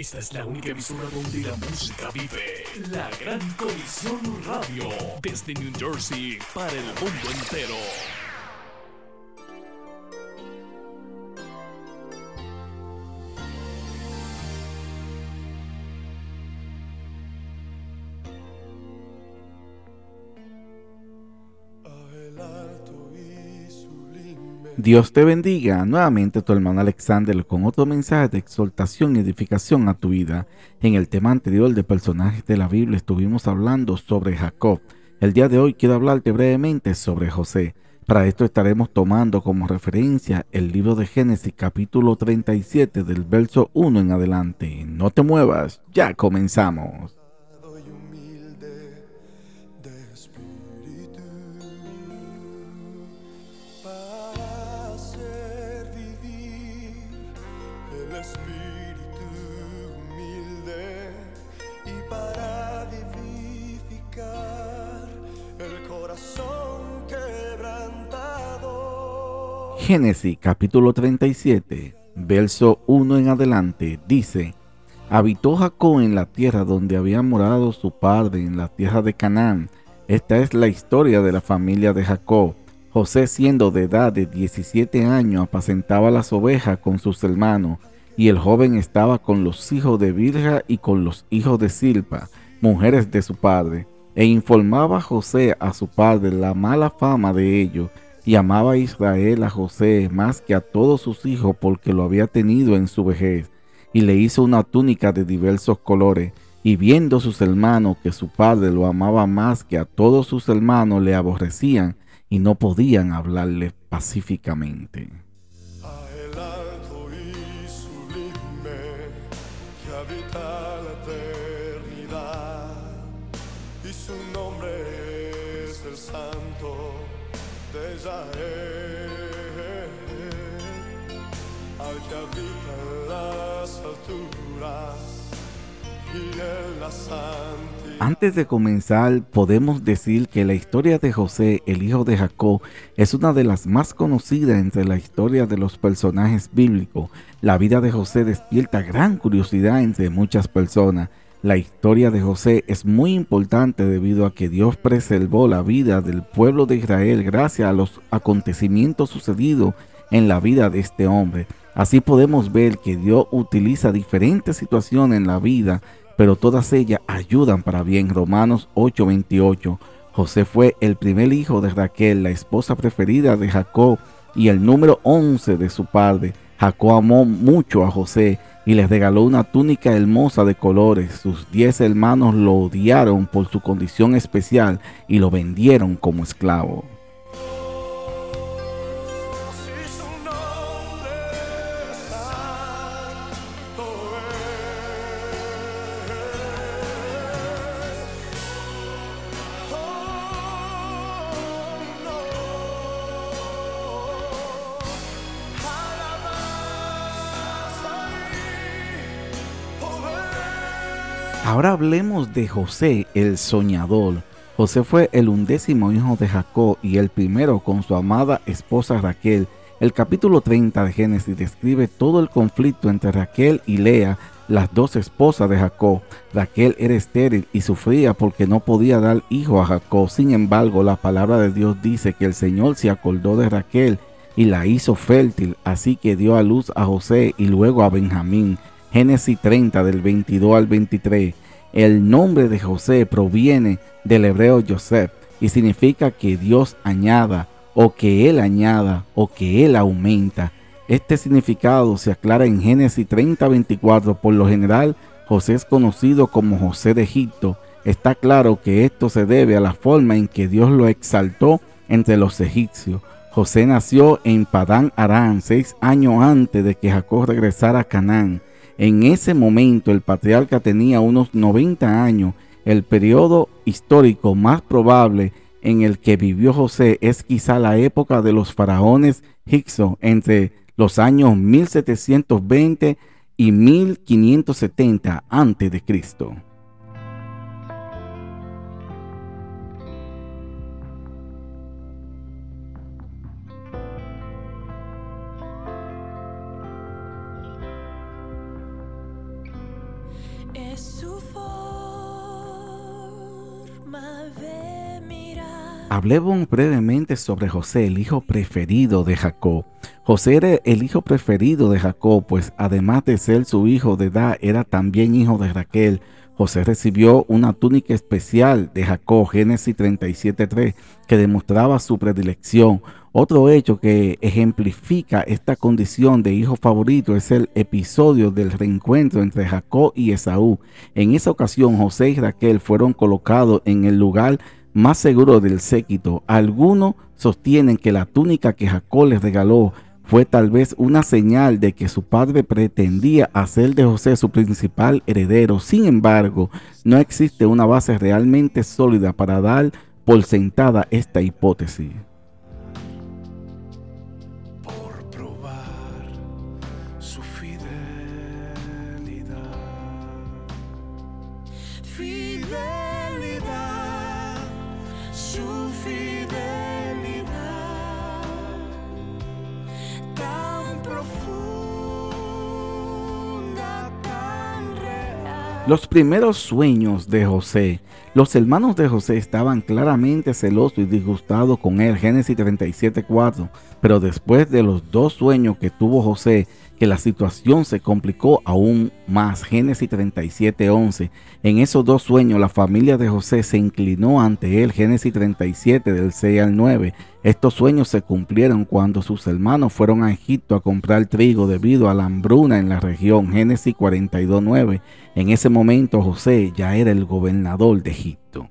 Esta es la única emisora donde la música vive. La Gran Colisión Radio. Desde New Jersey para el mundo entero. Dios te bendiga. Nuevamente tu hermano Alexander con otro mensaje de exhortación y edificación a tu vida. En el tema anterior de personajes de la Biblia estuvimos hablando sobre Jacob. El día de hoy quiero hablarte brevemente sobre José. Para esto estaremos tomando como referencia el libro de Génesis capítulo 37 del verso 1 en adelante. No te muevas, ya comenzamos. Génesis capítulo 37, verso 1 en adelante, dice, Habitó Jacob en la tierra donde había morado su padre, en la tierra de Canaán. Esta es la historia de la familia de Jacob. José, siendo de edad de 17 años, apacentaba las ovejas con sus hermanos, y el joven estaba con los hijos de Virja y con los hijos de Silpa, mujeres de su padre, e informaba José a su padre la mala fama de ellos, y amaba Israel a José más que a todos sus hijos porque lo había tenido en su vejez, y le hizo una túnica de diversos colores, y viendo sus hermanos que su padre lo amaba más que a todos sus hermanos, le aborrecían y no podían hablarle pacíficamente. Antes de comenzar, podemos decir que la historia de José, el hijo de Jacob, es una de las más conocidas entre la historia de los personajes bíblicos. La vida de José despierta gran curiosidad entre muchas personas la historia de José es muy importante debido a que Dios preservó la vida del pueblo de Israel gracias a los acontecimientos sucedidos en la vida de este hombre. Así podemos ver que Dios utiliza diferentes situaciones en la vida, pero todas ellas ayudan para bien. Romanos 8:28. José fue el primer hijo de Raquel, la esposa preferida de Jacob y el número 11 de su padre. Jacob amó mucho a José y les regaló una túnica hermosa de colores. Sus diez hermanos lo odiaron por su condición especial y lo vendieron como esclavo. Ahora hablemos de José el soñador. José fue el undécimo hijo de Jacob y el primero con su amada esposa Raquel. El capítulo 30 de Génesis describe todo el conflicto entre Raquel y Lea, las dos esposas de Jacob. Raquel era estéril y sufría porque no podía dar hijo a Jacob. Sin embargo, la palabra de Dios dice que el Señor se acordó de Raquel y la hizo fértil, así que dio a luz a José y luego a Benjamín. Génesis 30 del 22 al 23. El nombre de José proviene del hebreo Joseph y significa que Dios añada o que Él añada o que Él aumenta. Este significado se aclara en Génesis 30, 24. Por lo general, José es conocido como José de Egipto. Está claro que esto se debe a la forma en que Dios lo exaltó entre los egipcios. José nació en Padán Arán seis años antes de que Jacob regresara a Canaán. En ese momento el patriarca tenía unos 90 años. El periodo histórico más probable en el que vivió José es quizá la época de los faraones Hicsos entre los años 1720 y 1570 a.C. es su forma de mirar. Hablemos brevemente sobre José, el hijo preferido de Jacob. José era el hijo preferido de Jacob, pues además de ser su hijo de edad, era también hijo de Raquel. José recibió una túnica especial de Jacob, Génesis 37.3, que demostraba su predilección. Otro hecho que ejemplifica esta condición de hijo favorito es el episodio del reencuentro entre Jacob y Esaú. En esa ocasión, José y Raquel fueron colocados en el lugar más seguro del séquito. Algunos sostienen que la túnica que Jacob les regaló fue tal vez una señal de que su padre pretendía hacer de José su principal heredero. Sin embargo, no existe una base realmente sólida para dar por sentada esta hipótesis. Fidelidad, su fidelidad, Los primeros sueños de José. Los hermanos de José estaban claramente celosos y disgustados con él, Génesis 37:4. Pero después de los dos sueños que tuvo José, que la situación se complicó aún más, Génesis 37:11. En esos dos sueños la familia de José se inclinó ante él, Génesis 37 del 6 al 9. Estos sueños se cumplieron cuando sus hermanos fueron a Egipto a comprar trigo debido a la hambruna en la región, Génesis 42:9. En ese momento José ya era el gobernador de Egipto.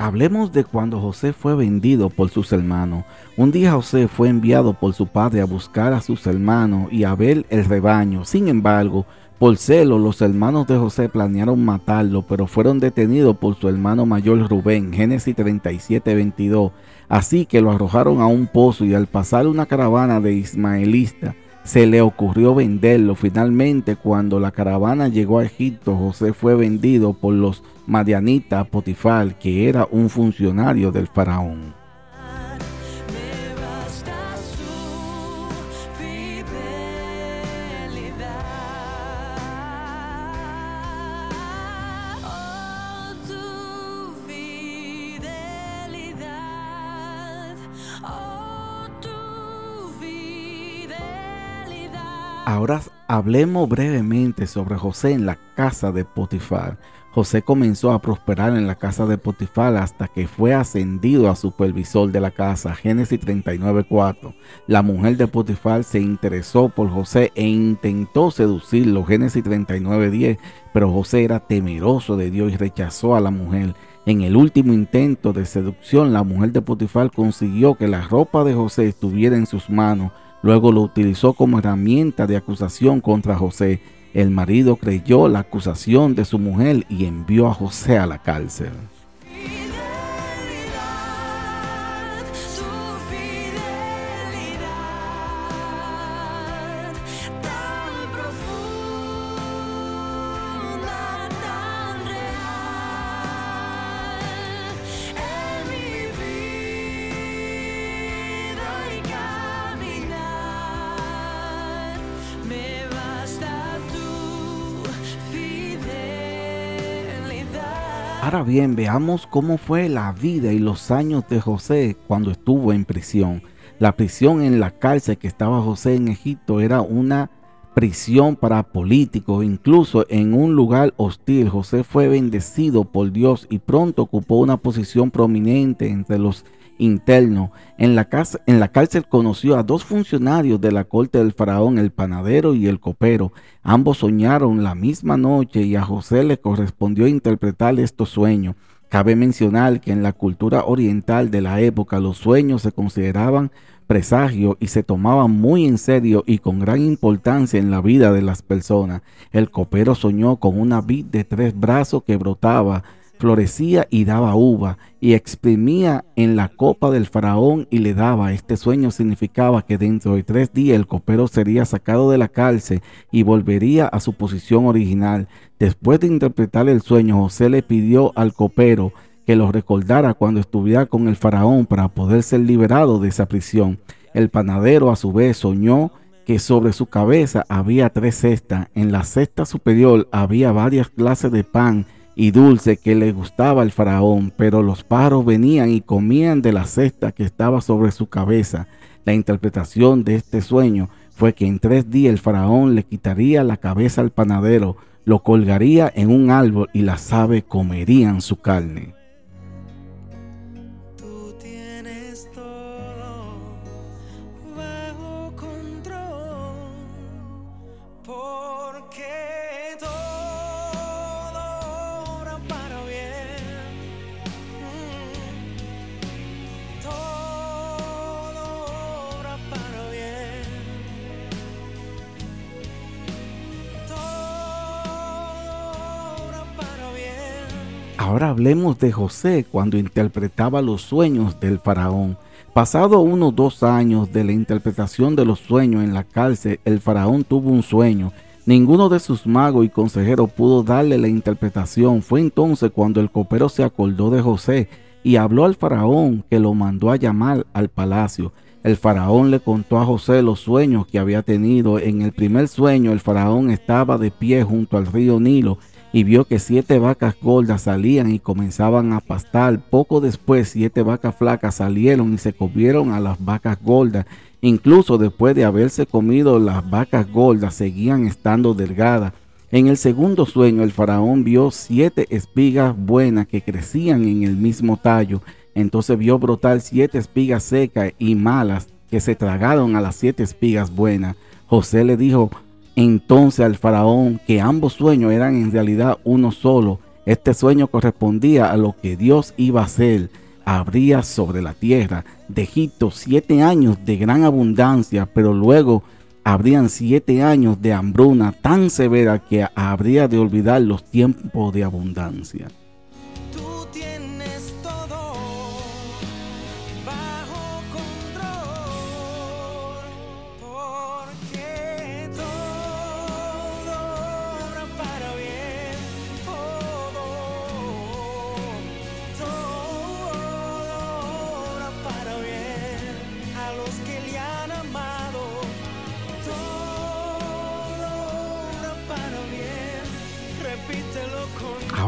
Hablemos de cuando José fue vendido por sus hermanos. Un día José fue enviado por su padre a buscar a sus hermanos y a ver el rebaño. Sin embargo, por celo, los hermanos de José planearon matarlo, pero fueron detenidos por su hermano mayor Rubén, Génesis 37, 22. Así que lo arrojaron a un pozo y al pasar una caravana de ismaelistas, se le ocurrió venderlo. Finalmente, cuando la caravana llegó a Egipto, José fue vendido por los madianitas a Potifar, que era un funcionario del faraón. Oh. Oh. Ahora hablemos brevemente sobre José en la casa de Potifar. José comenzó a prosperar en la casa de Potifar hasta que fue ascendido a supervisor de la casa. Génesis 39:4. La mujer de Potifar se interesó por José e intentó seducirlo. Génesis 39:10. Pero José era temeroso de Dios y rechazó a la mujer. En el último intento de seducción, la mujer de Potifar consiguió que la ropa de José estuviera en sus manos. Luego lo utilizó como herramienta de acusación contra José. El marido creyó la acusación de su mujer y envió a José a la cárcel. Ahora bien, veamos cómo fue la vida y los años de José cuando estuvo en prisión. La prisión en la cárcel que estaba José en Egipto era una prisión para políticos, incluso en un lugar hostil. José fue bendecido por Dios y pronto ocupó una posición prominente entre los internos. En la, casa, en la cárcel conoció a dos funcionarios de la corte del faraón, el panadero y el copero. Ambos soñaron la misma noche y a José le correspondió interpretar estos sueños. Cabe mencionar que en la cultura oriental de la época los sueños se consideraban presagios y se tomaban muy en serio y con gran importancia en la vida de las personas. El copero soñó con una vid de tres brazos que brotaba florecía y daba uva, y exprimía en la copa del faraón y le daba. Este sueño significaba que dentro de tres días el copero sería sacado de la cárcel y volvería a su posición original. Después de interpretar el sueño, José le pidió al copero que lo recordara cuando estuviera con el faraón para poder ser liberado de esa prisión. El panadero a su vez soñó que sobre su cabeza había tres cestas. En la cesta superior había varias clases de pan y dulce que le gustaba al faraón, pero los pájaros venían y comían de la cesta que estaba sobre su cabeza. La interpretación de este sueño fue que en tres días el faraón le quitaría la cabeza al panadero, lo colgaría en un árbol y las aves comerían su carne. Ahora hablemos de José cuando interpretaba los sueños del faraón. Pasado unos dos años de la interpretación de los sueños en la cárcel, el faraón tuvo un sueño. Ninguno de sus magos y consejeros pudo darle la interpretación. Fue entonces cuando el copero se acordó de José y habló al faraón que lo mandó a llamar al palacio. El faraón le contó a José los sueños que había tenido. En el primer sueño el faraón estaba de pie junto al río Nilo y vio que siete vacas gordas salían y comenzaban a pastar. Poco después siete vacas flacas salieron y se comieron a las vacas gordas. Incluso después de haberse comido las vacas gordas seguían estando delgadas. En el segundo sueño el faraón vio siete espigas buenas que crecían en el mismo tallo. Entonces vio brotar siete espigas secas y malas que se tragaron a las siete espigas buenas. José le dijo entonces al faraón que ambos sueños eran en realidad uno solo. Este sueño correspondía a lo que Dios iba a hacer. Habría sobre la tierra de Egipto siete años de gran abundancia, pero luego habrían siete años de hambruna tan severa que habría de olvidar los tiempos de abundancia.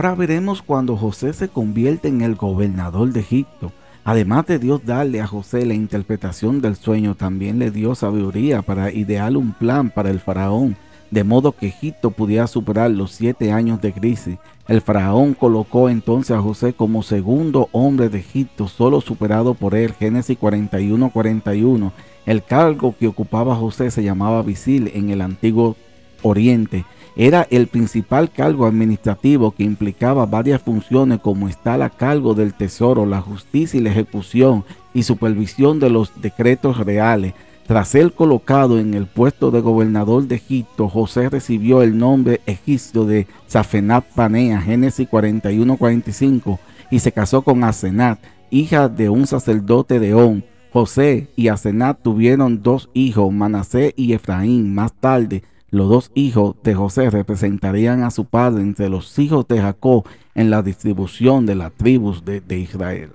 Ahora veremos cuando José se convierte en el gobernador de Egipto. Además de Dios darle a José la interpretación del sueño, también le dio sabiduría para idear un plan para el faraón, de modo que Egipto pudiera superar los siete años de crisis. El faraón colocó entonces a José como segundo hombre de Egipto, solo superado por él. Génesis 41-41. El cargo que ocupaba José se llamaba visil en el antiguo Oriente. Era el principal cargo administrativo que implicaba varias funciones como estar a cargo del tesoro, la justicia y la ejecución y supervisión de los decretos reales. Tras ser colocado en el puesto de gobernador de Egipto, José recibió el nombre egipcio de Safenat Panea, Génesis 41-45, y se casó con Asenat, hija de un sacerdote de On. José y Asenat tuvieron dos hijos, Manasés y Efraín. Más tarde, los dos hijos de José representarían a su padre entre los hijos de Jacob en la distribución de las tribus de, Israel.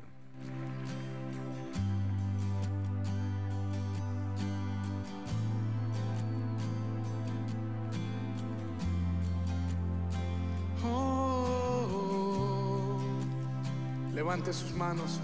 Oh, levante sus manos.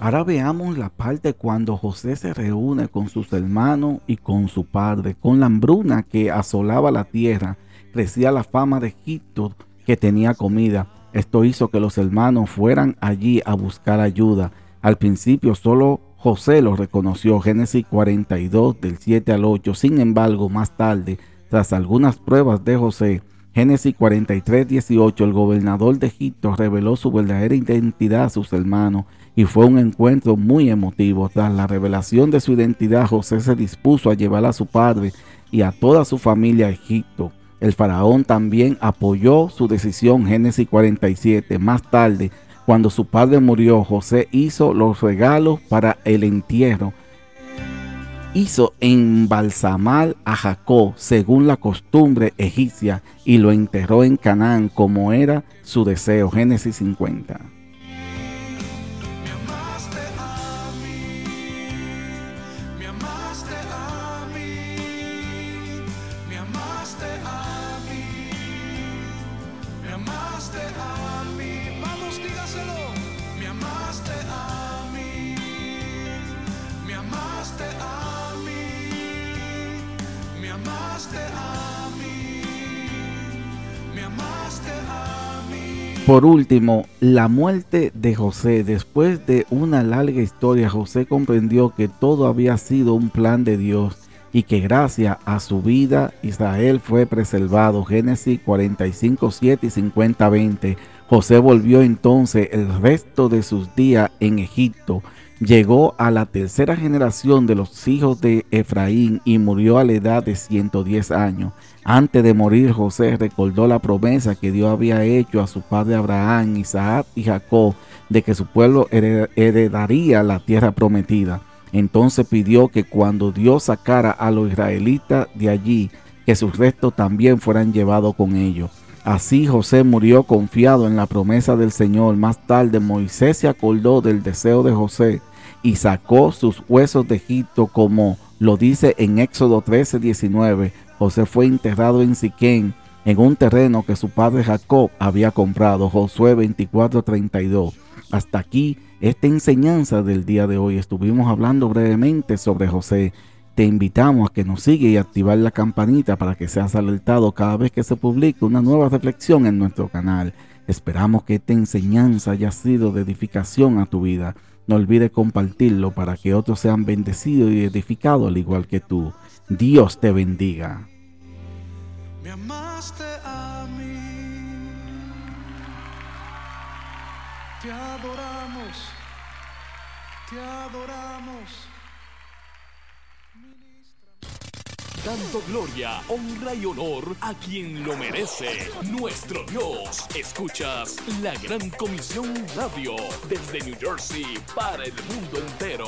Ahora veamos la parte cuando José se reúne con sus hermanos y con su padre. Con la hambruna que asolaba la tierra, crecía la fama de Egipto que tenía comida. Esto hizo que los hermanos fueran allí a buscar ayuda. Al principio solo José los reconoció, Génesis 42 del 7 al 8. Sin embargo, más tarde, tras algunas pruebas de José, Génesis 43, 18, el gobernador de Egipto reveló su verdadera identidad a sus hermanos y fue un encuentro muy emotivo. Tras la revelación de su identidad, José se dispuso a llevar a su padre y a toda su familia a Egipto. El faraón también apoyó su decisión, Génesis 47. Más tarde, cuando su padre murió, José hizo los regalos para el entierro. Hizo embalsamar a Jacob según la costumbre egipcia y lo enterró en Canaán como era su deseo. Génesis 50. Por último, la muerte de José. Después de una larga historia, José comprendió que todo había sido un plan de Dios y que gracias a su vida Israel fue preservado. Génesis 45, 7 y 50, 20. José volvió entonces el resto de sus días en Egipto. Llegó a la tercera generación de los hijos de Efraín y murió a la edad de 110 años. Antes de morir, José recordó la promesa que Dios había hecho a su padre Abraham, Isaac y Jacob de que su pueblo heredaría la tierra prometida. Entonces pidió que cuando Dios sacara a los israelitas de allí, que sus restos también fueran llevados con ellos. Así José murió confiado en la promesa del Señor. Más tarde Moisés se acordó del deseo de José y sacó sus huesos de Egipto como lo dice en Éxodo 13, 19 José fue enterrado en Siquén, en un terreno que su padre Jacob había comprado. Josué 24:32. Hasta aquí esta enseñanza del día de hoy. Estuvimos hablando brevemente sobre José. Te invitamos a que nos siga y activar la campanita para que seas alertado cada vez que se publique una nueva reflexión en nuestro canal. Esperamos que esta enseñanza haya sido de edificación a tu vida. No olvides compartirlo para que otros sean bendecidos y edificados al igual que tú. Dios te bendiga. Me amaste a mí. Te adoramos. Te adoramos. Dando gloria, honra y honor a quien lo merece, nuestro Dios. Escuchas la Gran Comisión Radio desde New Jersey para el mundo entero.